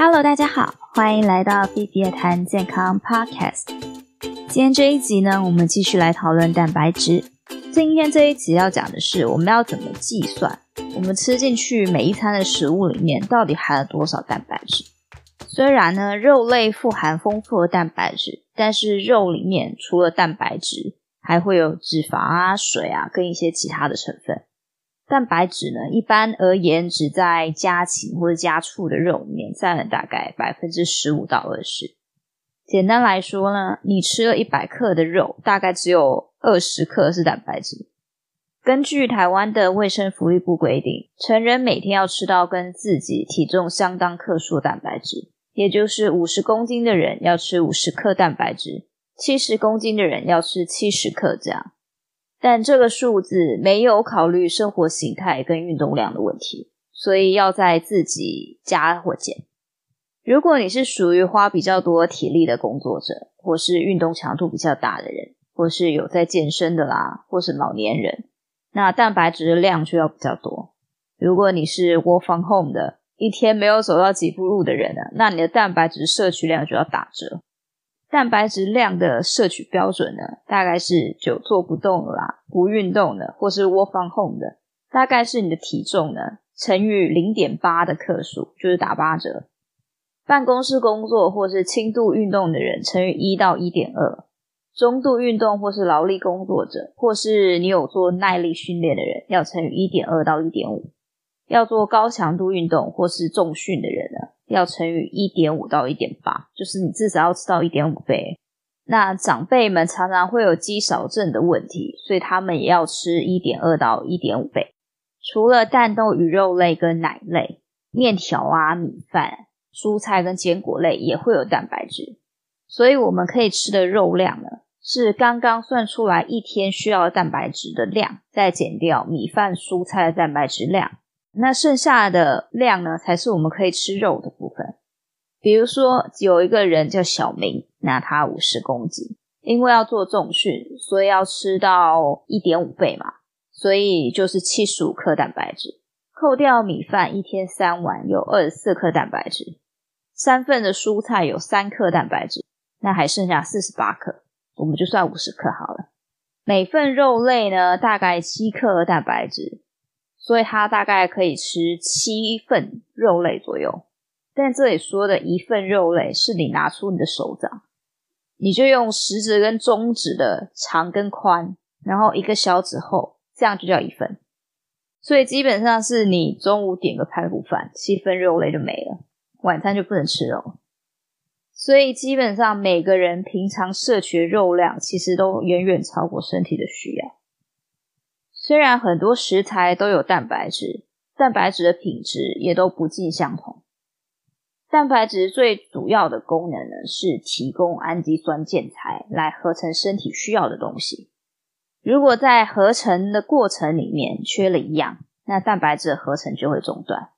Hello，大家好，欢迎来到 B B 谈健康 Podcast。今天这一集呢，我们继续来讨论蛋白质。今天这一集要讲的是，我们要怎么计算我们吃进去每一餐的食物里面到底含了多少蛋白质。虽然呢，肉类富含丰富的蛋白质，但是肉里面除了蛋白质，还会有脂肪啊、水啊，跟一些其他的成分。蛋白质呢，一般而言只在家禽或者家畜的肉里面占了大概百分之十五到二十。简单来说呢，你吃了一百克的肉，大概只有二十克是蛋白质。根据台湾的卫生福利部规定，成人每天要吃到跟自己体重相当克数的蛋白质，也就是五十公斤的人要吃五十克蛋白质，七十公斤的人要吃七十克这样。但这个数字没有考虑生活形态跟运动量的问题，所以要在自己加或减。如果你是属于花比较多体力的工作者，或是运动强度比较大的人，或是有在健身的啦，或是老年人，那蛋白质的量就要比较多。如果你是 work from home 的，一天没有走到几步路的人呢，那你的蛋白质摄取量就要打折。蛋白质量的摄取标准呢，大概是久坐不动的啦，不运动的，或是 work from home 的，大概是你的体重呢乘以零点八的克数，就是打八折。办公室工作或是轻度运动的人乘以一到一点二，中度运动或是劳力工作者，或是你有做耐力训练的人，要乘以一点二到一点五。要做高强度运动或是重训的人，要乘以一点五到一点八，就是你至少要吃到一点五倍。那长辈们常常会有肌少症的问题，所以他们也要吃一点二到一点五倍。除了蛋、豆、鱼肉类跟奶类，面条啊、米饭、蔬菜跟坚果类也会有蛋白质。所以我们可以吃的肉量呢，是刚刚算出来一天需要蛋白质的量，再减掉米饭、蔬菜的蛋白质量。那剩下的量呢，才是我们可以吃肉的。比如说，有一个人叫小明，那他五十公斤，因为要做重训，所以要吃到一点五倍嘛，所以就是七十五克蛋白质。扣掉米饭，一天三碗有二十四克蛋白质，三份的蔬菜有三克蛋白质，那还剩下四十八克，我们就算五十克好了。每份肉类呢，大概七克蛋白质。所以他大概可以吃七份肉类左右，但这里说的一份肉类是你拿出你的手掌，你就用食指跟中指的长跟宽，然后一个小指厚，这样就叫一份。所以基本上是你中午点个排骨饭，七份肉类就没了，晚餐就不能吃肉。所以基本上每个人平常摄取的肉量其实都远远超过身体的需要。虽然很多食材都有蛋白质，蛋白质的品质也都不尽相同。蛋白质最主要的功能呢，是提供氨基酸建材来合成身体需要的东西。如果在合成的过程里面缺了一样，那蛋白质的合成就会中断。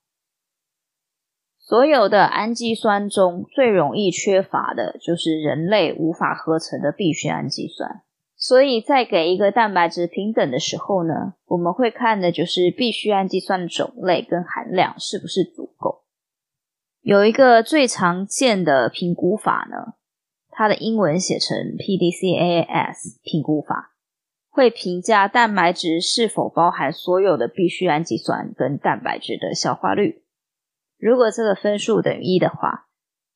所有的氨基酸中最容易缺乏的就是人类无法合成的必需氨基酸。所以在给一个蛋白质平等的时候呢，我们会看的就是必需氨基酸的种类跟含量是不是足。有一个最常见的评估法呢，它的英文写成 P D C A S 评估法，会评价蛋白质是否包含所有的必需氨基酸跟蛋白质的消化率。如果这个分数等于一的话，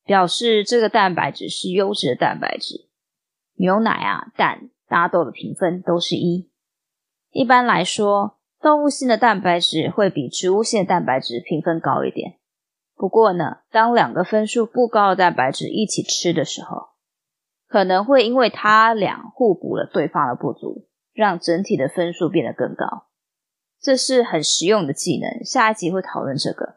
表示这个蛋白质是优质的蛋白质。牛奶啊，蛋。大豆的评分都是一。一般来说，动物性的蛋白质会比植物性蛋白质评分高一点。不过呢，当两个分数不高的蛋白质一起吃的时候，可能会因为它俩互补了对方的不足，让整体的分数变得更高。这是很实用的技能，下一集会讨论这个。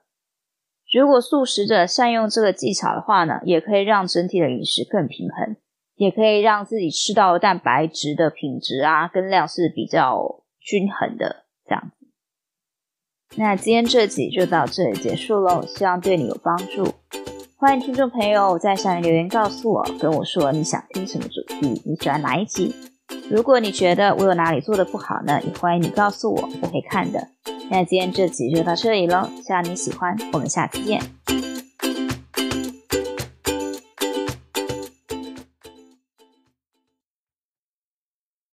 如果素食者善用这个技巧的话呢，也可以让整体的饮食更平衡。也可以让自己吃到蛋白质的品质啊，跟量是比较均衡的这样。那今天这集就到这里结束喽，希望对你有帮助。欢迎听众朋友在下面留言告诉我，跟我说你想听什么主题，你喜欢哪一集。如果你觉得我有哪里做的不好呢，也欢迎你告诉我，我会看的。那今天这集就到这里喽，希望你喜欢，我们下次见。